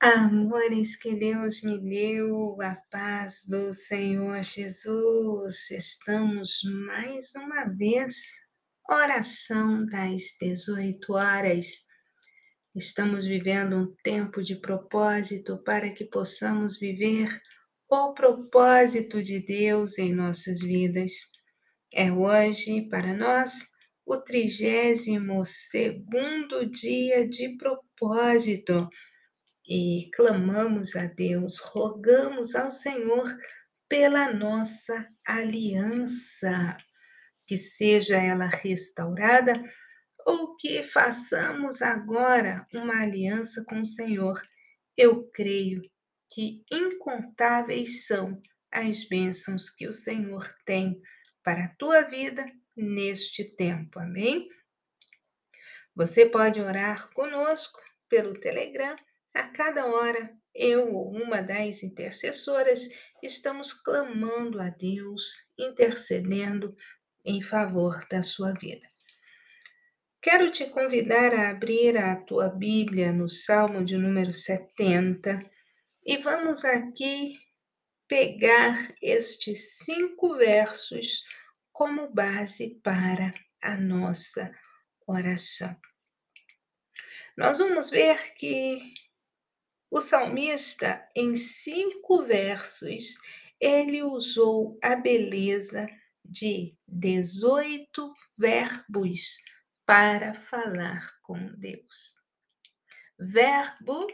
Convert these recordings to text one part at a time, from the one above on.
Amores que Deus me deu, a paz do Senhor Jesus. Estamos mais uma vez, oração das 18 horas. Estamos vivendo um tempo de propósito para que possamos viver o propósito de Deus em nossas vidas. É hoje, para nós, o trigésimo segundo dia de propósito e clamamos a Deus, rogamos ao Senhor pela nossa aliança, que seja ela restaurada ou que façamos agora uma aliança com o Senhor. Eu creio que incontáveis são as bênçãos que o Senhor tem para a tua vida neste tempo. Amém? Você pode orar conosco pelo Telegram a cada hora, eu ou uma das intercessoras estamos clamando a Deus, intercedendo em favor da sua vida. Quero te convidar a abrir a tua Bíblia no Salmo de número 70 e vamos aqui pegar estes cinco versos como base para a nossa oração. Nós vamos ver que o salmista, em cinco versos, ele usou a beleza de 18 verbos para falar com Deus. Verbo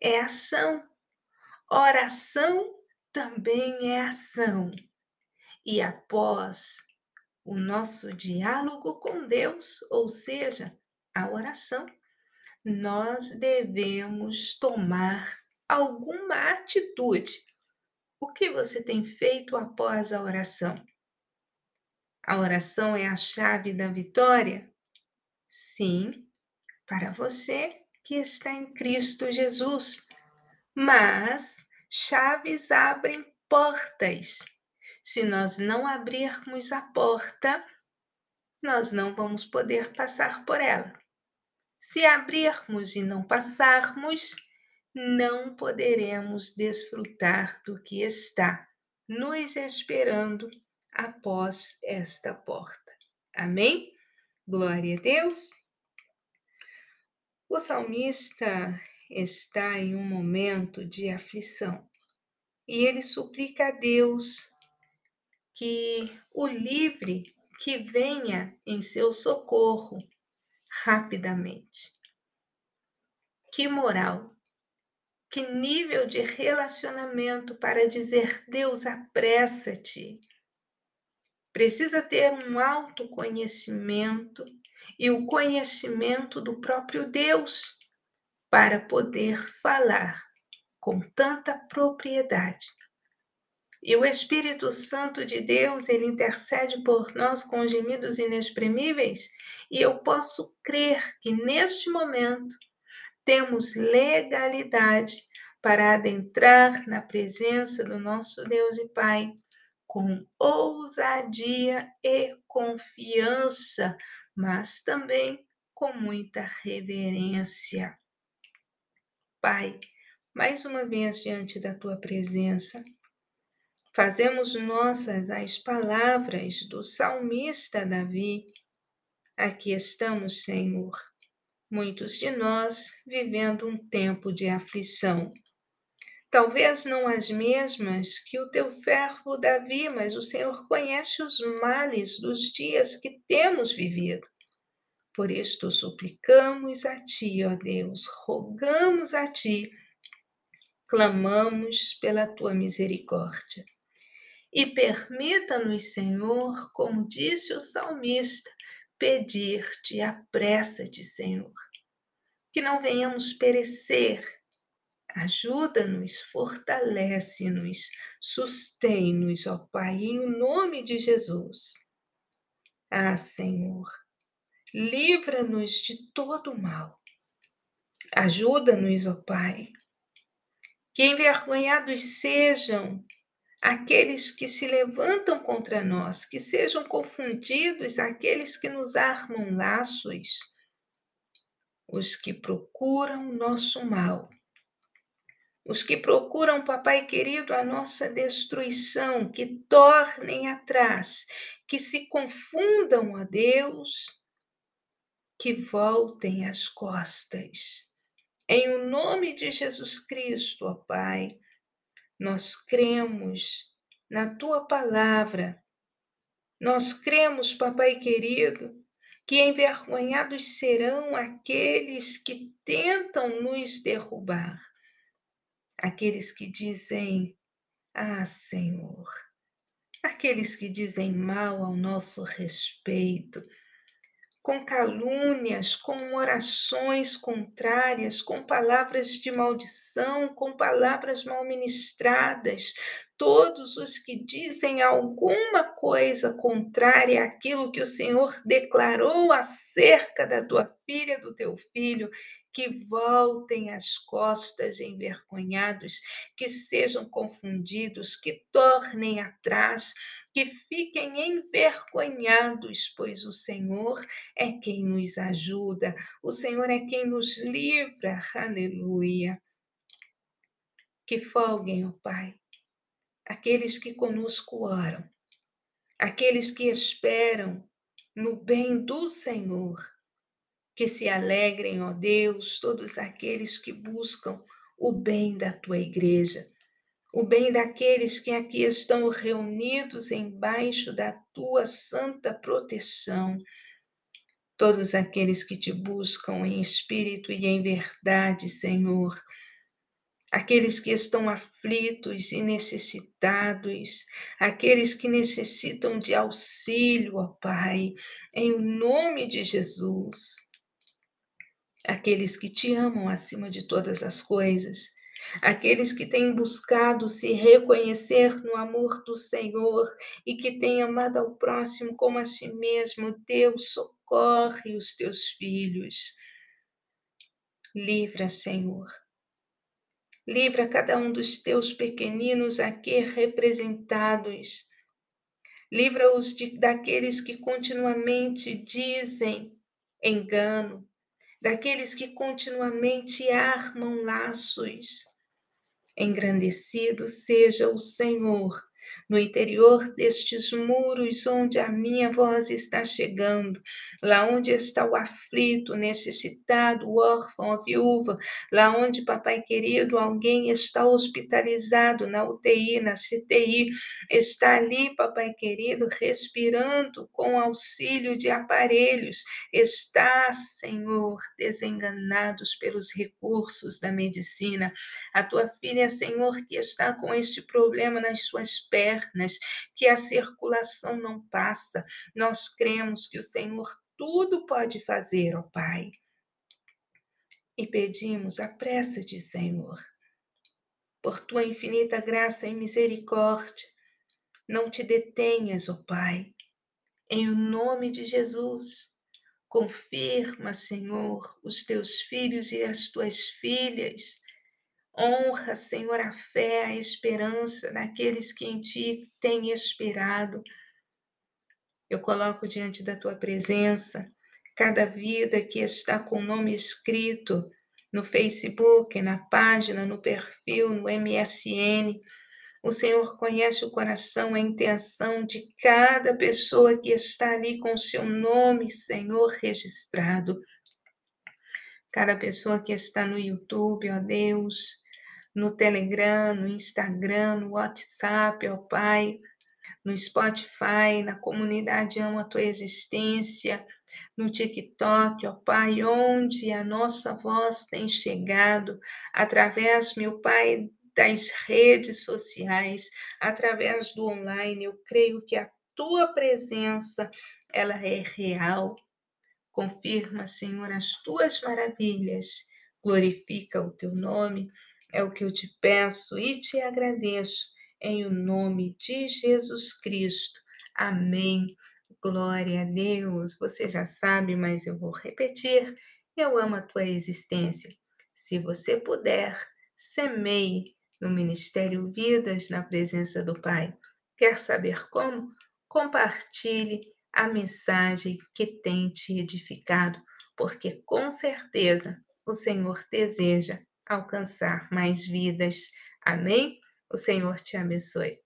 é ação, oração também é ação. E após o nosso diálogo com Deus, ou seja, a oração, nós devemos tomar alguma atitude. O que você tem feito após a oração? A oração é a chave da vitória? Sim, para você que está em Cristo Jesus. Mas chaves abrem portas. Se nós não abrirmos a porta, nós não vamos poder passar por ela. Se abrirmos e não passarmos, não poderemos desfrutar do que está nos esperando após esta porta. Amém? Glória a Deus. O salmista está em um momento de aflição e ele suplica a Deus que o livre, que venha em seu socorro rapidamente. Que moral, que nível de relacionamento para dizer Deus, apressa-te. Precisa ter um autoconhecimento e o conhecimento do próprio Deus para poder falar com tanta propriedade. E o Espírito Santo de Deus, ele intercede por nós com gemidos inexprimíveis, e eu posso crer que neste momento temos legalidade para adentrar na presença do nosso Deus e Pai com ousadia e confiança, mas também com muita reverência. Pai, mais uma vez diante da tua presença, Fazemos nossas as palavras do salmista Davi. Aqui estamos, Senhor, muitos de nós vivendo um tempo de aflição. Talvez não as mesmas que o teu servo Davi, mas o Senhor conhece os males dos dias que temos vivido. Por isto suplicamos a Ti, ó Deus, rogamos a Ti, clamamos pela Tua misericórdia. E permita-nos, Senhor, como disse o salmista, pedir-te, apressa-te, Senhor, que não venhamos perecer. Ajuda-nos, fortalece-nos, sustém-nos, ó Pai, em nome de Jesus. Ah, Senhor, livra-nos de todo mal. Ajuda-nos, ó Pai, que envergonhados sejam aqueles que se levantam contra nós, que sejam confundidos aqueles que nos armam laços, os que procuram o nosso mal. os que procuram, papai querido, a nossa destruição, que tornem atrás, que se confundam, a Deus, que voltem as costas. Em o nome de Jesus Cristo, ó Pai, nós cremos na tua palavra. Nós cremos, papai querido, que envergonhados serão aqueles que tentam nos derrubar. Aqueles que dizem: Ah, Senhor, aqueles que dizem mal ao nosso respeito, com calúnias, com orações contrárias, com palavras de maldição, com palavras mal ministradas, todos os que dizem alguma coisa contrária àquilo que o Senhor declarou acerca da tua filha, do teu filho, que voltem as costas envergonhados, que sejam confundidos, que tornem atrás, que fiquem envergonhados, pois o Senhor é quem nos ajuda, o Senhor é quem nos livra. Aleluia. Que folguem, ó Pai, aqueles que conosco oram, aqueles que esperam no bem do Senhor que se alegrem, ó Deus, todos aqueles que buscam o bem da tua igreja, o bem daqueles que aqui estão reunidos embaixo da tua santa proteção. Todos aqueles que te buscam em espírito e em verdade, Senhor. Aqueles que estão aflitos e necessitados, aqueles que necessitam de auxílio, ó Pai, em nome de Jesus aqueles que te amam acima de todas as coisas, aqueles que têm buscado se reconhecer no amor do Senhor e que têm amado ao próximo como a si mesmo, Deus socorre os teus filhos. Livra, Senhor. Livra cada um dos teus pequeninos aqui representados. Livra-os daqueles que continuamente dizem engano, daqueles que continuamente armam laços. Engrandecido seja o Senhor no interior destes muros onde a minha voz está chegando, lá onde está o aflito, necessitado, o órfão, a viúva, lá onde, papai querido, alguém está hospitalizado na UTI, na CTI, está ali, papai querido, respirando com auxílio de aparelhos, está, Senhor, desenganados pelos recursos da medicina. A tua filha, Senhor, que está com este problema nas suas pernas, que a circulação não passa. Nós cremos que o Senhor tudo pode fazer, ó Pai. E pedimos a pressa de Senhor, por tua infinita graça e misericórdia, não te detenhas, ó Pai. Em nome de Jesus, confirma, Senhor, os teus filhos e as tuas filhas Honra, Senhor, a fé, a esperança daqueles que em Ti têm esperado. Eu coloco diante da Tua presença cada vida que está com o nome escrito no Facebook, na página, no perfil, no MSN. O Senhor conhece o coração, a intenção de cada pessoa que está ali com o seu nome, Senhor, registrado. Cada pessoa que está no YouTube, ó Deus, no Telegram, no Instagram, no WhatsApp, ó Pai, no Spotify, na comunidade Amo a Tua Existência, no TikTok, ó Pai, onde a nossa voz tem chegado, através, meu Pai, das redes sociais, através do online, eu creio que a Tua presença, ela é real. Confirma, Senhor, as Tuas maravilhas, glorifica o Teu nome, é o que eu te peço e te agradeço em o nome de Jesus Cristo. Amém. Glória a Deus. Você já sabe, mas eu vou repetir. Eu amo a tua existência. Se você puder, semeie no Ministério Vidas na presença do Pai. Quer saber como? Compartilhe a mensagem que tem te edificado, porque com certeza o Senhor deseja alcançar mais vidas. Amém? O Senhor te abençoe.